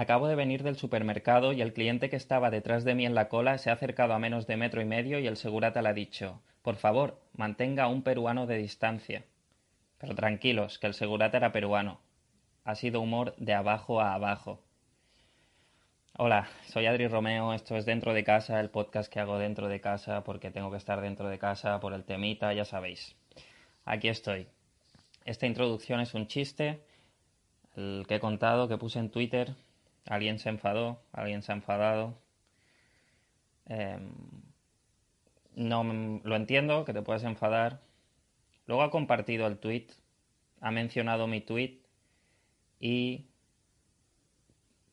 Acabo de venir del supermercado y el cliente que estaba detrás de mí en la cola se ha acercado a menos de metro y medio y el segurata le ha dicho Por favor, mantenga a un peruano de distancia. Pero tranquilos, que el segurata era peruano. Ha sido humor de abajo a abajo. Hola, soy Adri Romeo, esto es Dentro de Casa, el podcast que hago dentro de casa porque tengo que estar dentro de casa por el temita, ya sabéis. Aquí estoy. Esta introducción es un chiste, el que he contado, que puse en Twitter, Alguien se enfadó, alguien se ha enfadado. Em, no lo entiendo, que te puedes enfadar. Luego ha compartido el tweet, ha mencionado mi tweet y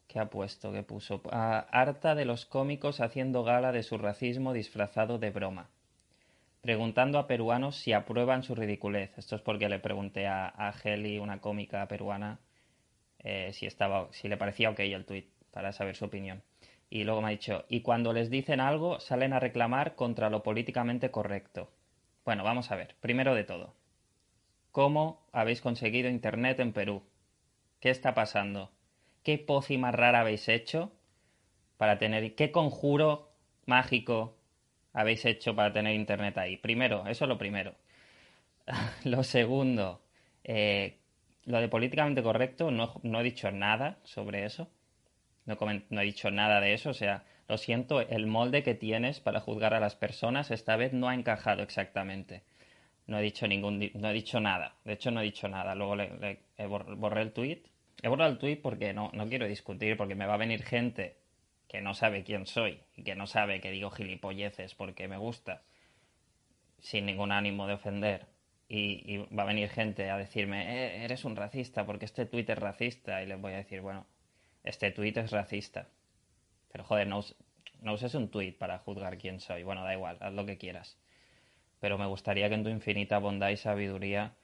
¿qué ha puesto? ¿Qué puso? Harta de los cómicos haciendo gala de su racismo disfrazado de broma. Preguntando a peruanos si aprueban su ridiculez. Esto es porque le pregunté a, a una cómica peruana, eh, si, estaba, si le parecía ok el tweet para saber su opinión. Y luego me ha dicho, y cuando les dicen algo salen a reclamar contra lo políticamente correcto. Bueno, vamos a ver, primero de todo, ¿cómo habéis conseguido Internet en Perú? ¿Qué está pasando? ¿Qué pócima rara habéis hecho para tener... ¿Qué conjuro mágico habéis hecho para tener Internet ahí? Primero, eso es lo primero. lo segundo, eh, lo de políticamente correcto, no, he dicho nada sobre eso. No, no, he dicho nada de eso. O sea, lo siento, el molde que tienes para juzgar a las personas esta vez no ha encajado exactamente. No he dicho ningún, no he dicho nada. De hecho, no he dicho nada. Luego le, borré el tweet. He borrado el tweet porque no, no quiero discutir, porque me va a venir gente que no sabe quién soy y que no sabe que digo gilipolleces porque me gusta, sin ningún ánimo de ofender y, va a venir gente a decirme, eh, eres un racista porque este tuit es racista. Y les voy a decir, bueno, este tuit es racista. Pero joder, no, uses un tuit para juzgar quién soy. Bueno, da igual, haz lo que quieras. Pero me gustaría que en tu infinita bondad y sabiduría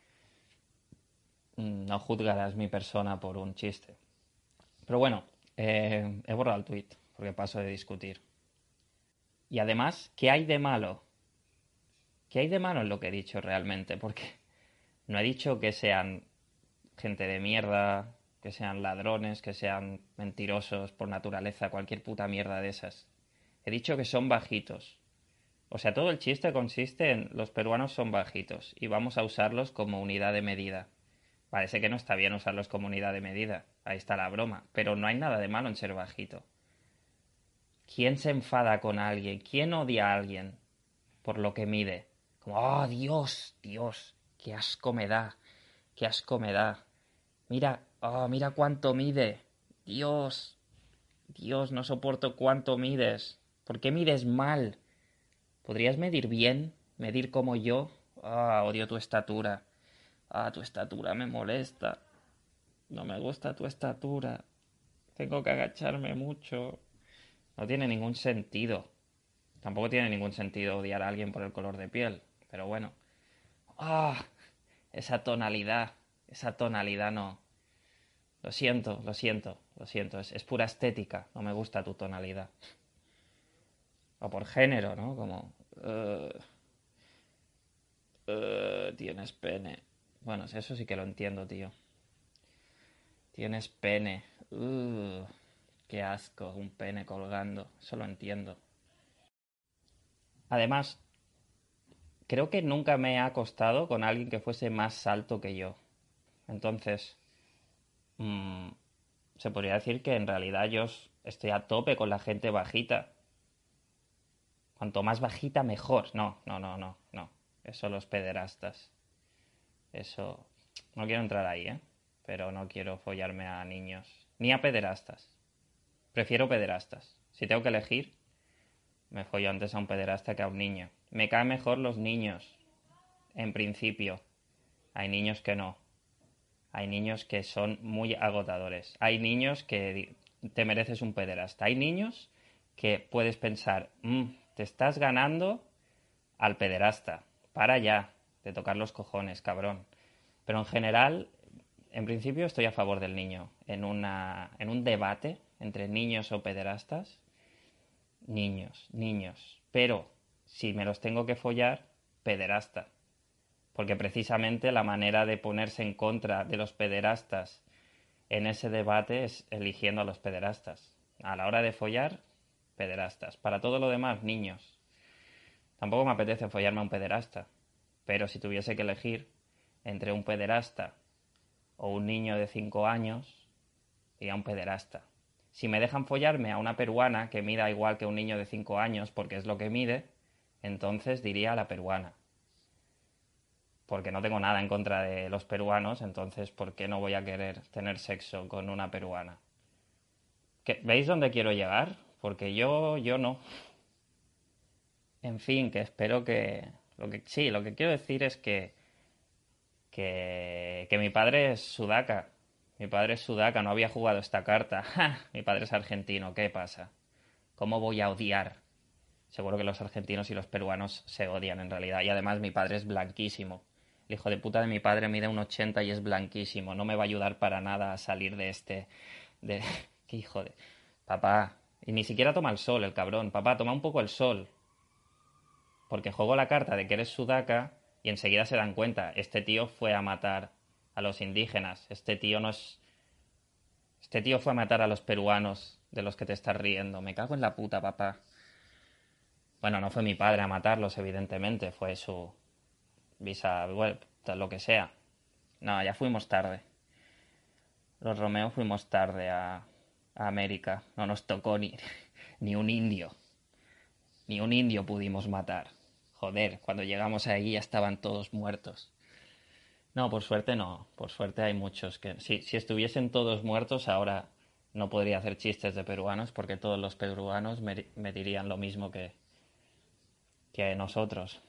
mm, no juzgaras mi persona por un chiste. Pero bueno, eh, he borrado el tuit porque paso de discutir. Y además, ¿qué hay de malo ¿Qué hay de malo en lo que he dicho realmente? Porque no he dicho que sean gente de mierda, que sean ladrones, que sean mentirosos por naturaleza, cualquier puta mierda de esas. He dicho que son bajitos. O sea, todo el chiste consiste en los peruanos son bajitos y vamos a usarlos como unidad de medida. Parece que no está bien usarlos como unidad de medida. Ahí está la broma. Pero no hay nada de malo en ser bajito. ¿Quién se enfada con alguien? ¿Quién odia a alguien por lo que mide? Como, oh, Dios, Dios, qué asco me da, qué asco me da. Mira, oh, mira cuánto mide. Dios, Dios, no soporto cuánto mides. ¿Por qué mides mal? ¿Podrías medir bien? ¿Medir como yo? Ah, odio tu estatura. Ah, tu estatura me molesta. No me gusta tu estatura. Tengo que agacharme mucho. No tiene ningún sentido. Tampoco tiene ningún sentido odiar a alguien por el color de piel. Pero bueno. ¡Ah! esa tonalidad. Esa tonalidad no. Lo siento, lo siento, lo siento. Es, pura estética. No me gusta tu tonalidad. O por género, ¿no? Como. Uh, uh, tienes pene. Bueno, eso sí que lo entiendo, tío. Tienes pene. Uh, qué asco, un pene colgando. Eso lo entiendo. Además, creo que nunca me ha acostado con alguien que fuese más alto que yo. Entonces, mm, se podría decir que en realidad yo estoy a tope con la gente bajita. Cuanto más bajita, mejor. No, no, no, no, no. Eso los pederastas. Eso... No quiero entrar ahí, ¿eh? Pero no quiero follarme a niños. Ni a pederastas. Prefiero pederastas. Si tengo que elegir, me follo antes a un pederasta que a un niño. Me caen mejor los niños, en principio. Hay niños que no. Hay niños que son muy agotadores. Hay niños que te mereces un pederasta. Hay niños que puedes pensar, mm, te estás ganando al pederasta. Para ya de tocar los cojones, cabrón. Pero en general, en principio estoy a favor del niño. En, una, en un debate entre niños o pederastas, niños, niños. Pero si me los tengo que follar, pederasta. Porque precisamente la manera de ponerse en contra de los pederastas en ese debate es eligiendo a los pederastas. A la hora de follar, pederastas. Para todo lo demás, niños. Tampoco me apetece follarme a un pederasta. Pero si tuviese que elegir entre un pederasta o un niño de 5 años, iría un pederasta. Si me dejan follarme a una peruana que mida igual que un niño de 5 años, porque es lo que mide, entonces diría la peruana. Porque no tengo nada en contra de los peruanos, entonces ¿por qué no voy a querer tener sexo con una peruana? ¿Veis dónde quiero llegar? Porque yo, yo no. En fin, que espero que, lo que sí, lo que quiero decir es que, que, que mi padre es sudaca. Mi padre es sudaca, no había jugado esta carta. Mi padre es argentino, ¿qué pasa? ¿Cómo voy a odiar? Seguro que los argentinos y los peruanos se odian en realidad. Y además mi padre es blanquísimo. El hijo de puta de mi padre mide un 80 y es blanquísimo. No me va a ayudar para nada a salir de este... De... ¿Qué hijo de...? Papá. Y ni siquiera toma el sol, el cabrón. Papá, toma un poco el sol porque juego la carta de que eres sudaca y enseguida se dan cuenta, este tío fue a matar a los indígenas, este tío no es... Este tío fue a matar a los peruanos de los que te estás riendo, me cago en la puta, papá. Bueno, no fue mi padre a matarlos, evidentemente, fue su visa, lo que sea. No, ya fuimos tarde. Los Romeo fuimos tarde a, América, no nos tocó ni, ni un indio. Ni un indio pudimos matar. Joder, cuando llegamos ahí ya estaban todos muertos. No, por suerte no. Por suerte hay muchos que... Si, si estuviesen todos muertos ahora no podría hacer chistes de peruanos porque todos los peruanos me, dirían lo mismo que, que nosotros.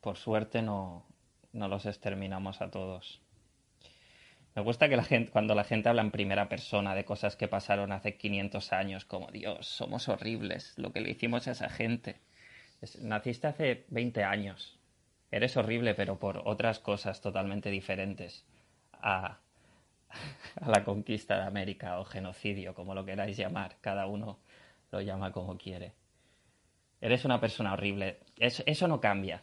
Por suerte no, no los exterminamos a todos. Me gusta que la gente, cuando la gente habla en primera persona de cosas que pasaron hace 500 años, como Dios, somos horribles, lo que le hicimos a esa gente naciste hace 20 años. Eres horrible, pero por otras cosas totalmente diferentes a, a la conquista de América o genocidio, como lo queráis llamar. Cada uno lo llama como quiere. Eres una persona horrible. Eso, eso no cambia.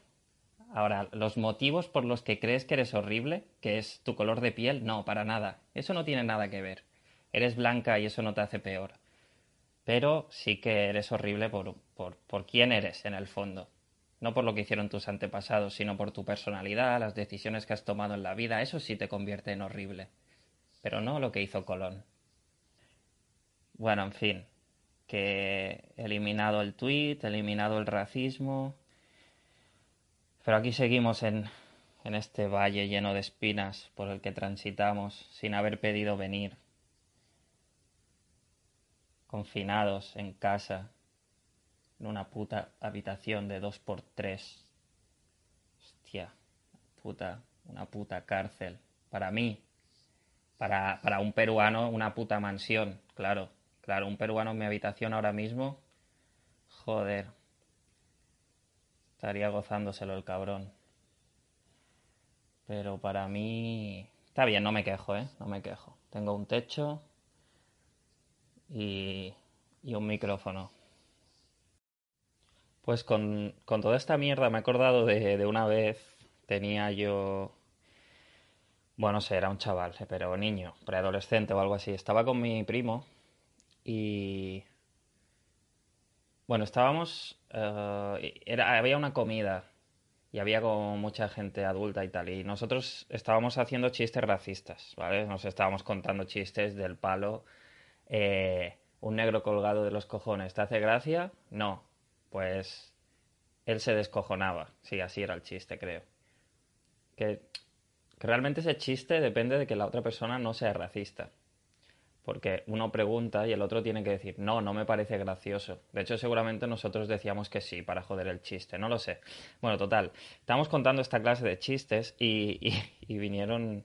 Ahora, los motivos por los que crees que eres horrible, que es tu color de piel, no, para nada. Eso no tiene nada que ver. Eres blanca y eso no te hace peor pero sí que eres horrible por, por, por quién eres en el fondo. No por lo que hicieron tus antepasados, sino por tu personalidad, las decisiones que has tomado en la vida. Eso sí te convierte en horrible. Pero no lo que hizo Colón. Bueno, en fin, que eliminado el tweet, eliminado el racismo. Pero aquí seguimos en, en este valle lleno de espinas por el que transitamos sin haber pedido venir confinados en casa, en una puta habitación de dos por tres. Hostia, puta, una puta cárcel. Para mí, para, para un peruano, una puta mansión, claro. Claro, un peruano en mi habitación ahora mismo, joder, estaría gozándoselo el cabrón. Pero para mí... Está bien, no me quejo, ¿eh? No me quejo. Tengo un techo, y, un micrófono. Pues con, toda esta mierda me he acordado de, una vez, tenía yo, bueno, no sé, era un chaval, pero niño, preadolescente o algo así. Estaba con mi primo y, bueno, estábamos, eh, era, había una comida y había como mucha gente adulta y tal. Y nosotros estábamos haciendo chistes racistas, ¿vale? Nos estábamos contando chistes del palo eh, un negro colgado de los cojones, ¿te hace gracia? No, pues él se descojonaba. Sí, así era el chiste, creo. Que, que, realmente ese chiste depende de que la otra persona no sea racista. Porque uno pregunta y el otro tiene que decir, no, no me parece gracioso. De hecho, seguramente nosotros decíamos que sí para joder el chiste, no lo sé. Bueno, total, estamos contando esta clase de chistes y, y vinieron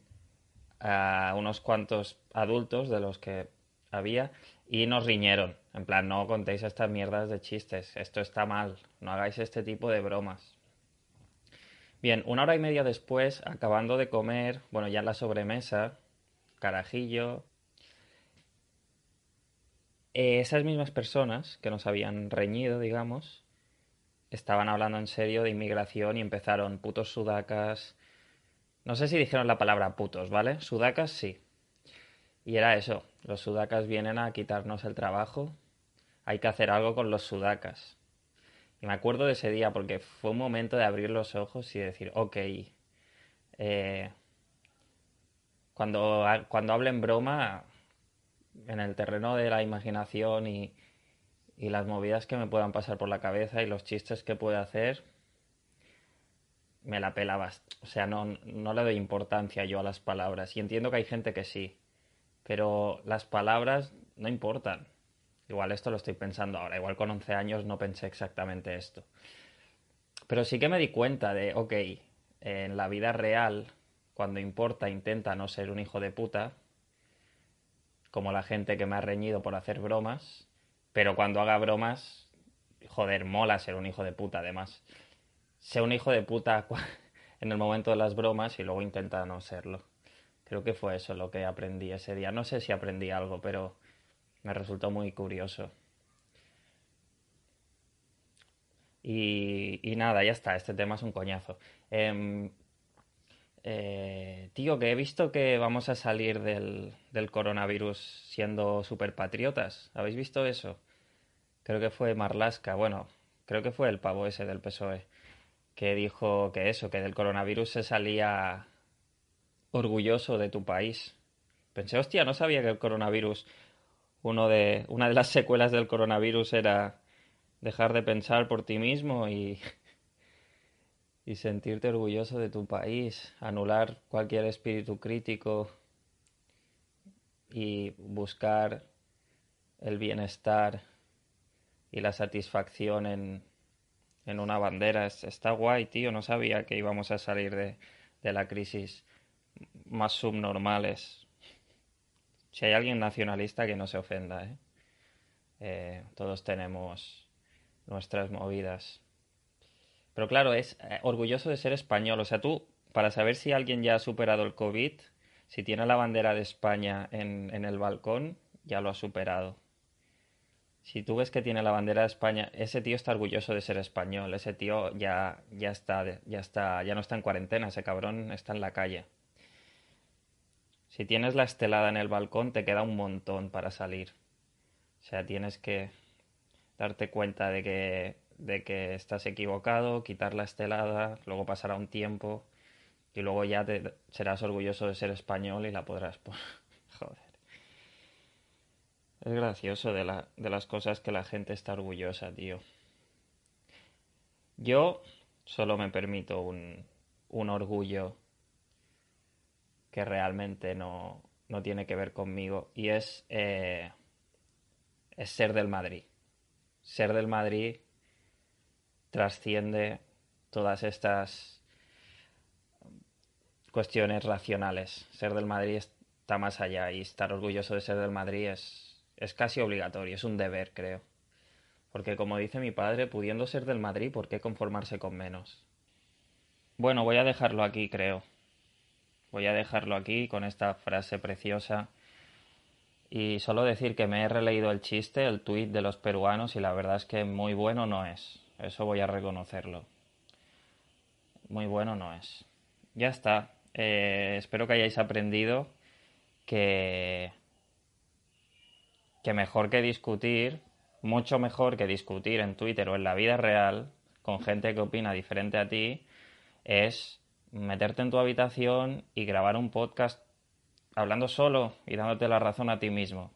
a unos cuantos adultos de los que había y nos riñeron. En plan, no contéis estas mierdas de chistes, esto está mal, no hagáis este tipo de bromas. Bien, una hora y media después, acabando de comer, bueno, ya en la sobremesa, carajillo, eh, esas mismas personas que nos habían reñido, digamos, estaban hablando en serio de inmigración y empezaron putos sudacas. No sé si dijeron la palabra putos, ¿vale? Sudacas sí. Y era eso, los sudacas vienen a quitarnos el trabajo, hay que hacer algo con los sudacas. Y me acuerdo de ese día porque fue un momento de abrir los ojos y decir, ok, eh, cuando, cuando hablen broma, en el terreno de la imaginación y, las movidas que me puedan pasar por la cabeza y los chistes que pueda hacer, me la pelabas. O sea, no, no le doy importancia yo a las palabras. Y entiendo que hay gente que sí. Pero las palabras no importan. Igual esto lo estoy pensando ahora. Igual con 11 años no pensé exactamente esto. Pero sí que me di cuenta de, ok, en la vida real, cuando importa, intenta no ser un hijo de puta, como la gente que me ha reñido por hacer bromas, pero cuando haga bromas, joder, mola ser un hijo de puta, además. Sea un hijo de puta en el momento de las bromas y luego intenta no serlo. Creo que fue eso lo que aprendí ese día. No sé si aprendí algo, pero me resultó muy curioso. Y, nada, ya está, este tema es un coñazo. Em, eh, tío, que he visto que vamos a salir del, del coronavirus siendo superpatriotas. ¿Habéis visto eso? Creo que fue Marlaska, bueno, creo que fue el pavo ese del PSOE, que dijo que eso, que del coronavirus se salía orgulloso de tu país. Pensé, hostia, no sabía que el coronavirus, uno de, una de las secuelas del coronavirus era dejar de pensar por ti mismo y, y sentirte orgulloso de tu país, anular cualquier espíritu crítico y buscar el bienestar y la satisfacción en, en una bandera. Está guay, tío. No sabía que íbamos a salir de, de la crisis más subnormales. Si hay alguien nacionalista que no se ofenda, ¿eh? Eh, todos tenemos nuestras movidas. Pero claro, es eh, orgulloso de ser español. O sea, tú, para saber si alguien ya ha superado el COVID, si tiene la bandera de España en, en el balcón, ya lo ha superado. Si tú ves que tiene la bandera de España, ese tío está orgulloso de ser español. Ese tío ya, ya está, ya está, ya no está en cuarentena. Ese cabrón está en la calle. Si tienes la estelada en el balcón, te queda un montón para salir. O sea, tienes que darte cuenta de que, de que estás equivocado, quitar la estelada, luego pasará un tiempo y luego ya te, serás orgulloso de ser español y la podrás Joder. Es gracioso de, de las cosas que la gente está orgullosa, tío. Yo solo me permito un, un orgullo que realmente no, no tiene que ver conmigo y es, eh, es ser del Madrid. Ser del Madrid trasciende todas estas cuestiones racionales. Ser del Madrid está más allá y estar orgulloso de ser del Madrid es, es casi obligatorio, es un deber, creo. Porque como dice mi padre, pudiendo ser del Madrid, ¿por qué conformarse con menos? Bueno, voy a dejarlo aquí, creo. Voy a dejarlo aquí con esta frase preciosa. Y solo decir que me he releído el chiste, el tuit de los peruanos, y la verdad es que muy bueno no es. Eso voy a reconocerlo. Muy bueno no es. Ya está. Eh, espero que hayáis aprendido que, que mejor que discutir, mucho mejor que discutir en Twitter o en la vida real con gente que opina diferente a ti, es meterte en tu habitación y grabar un podcast hablando solo y dándote la razón a ti mismo.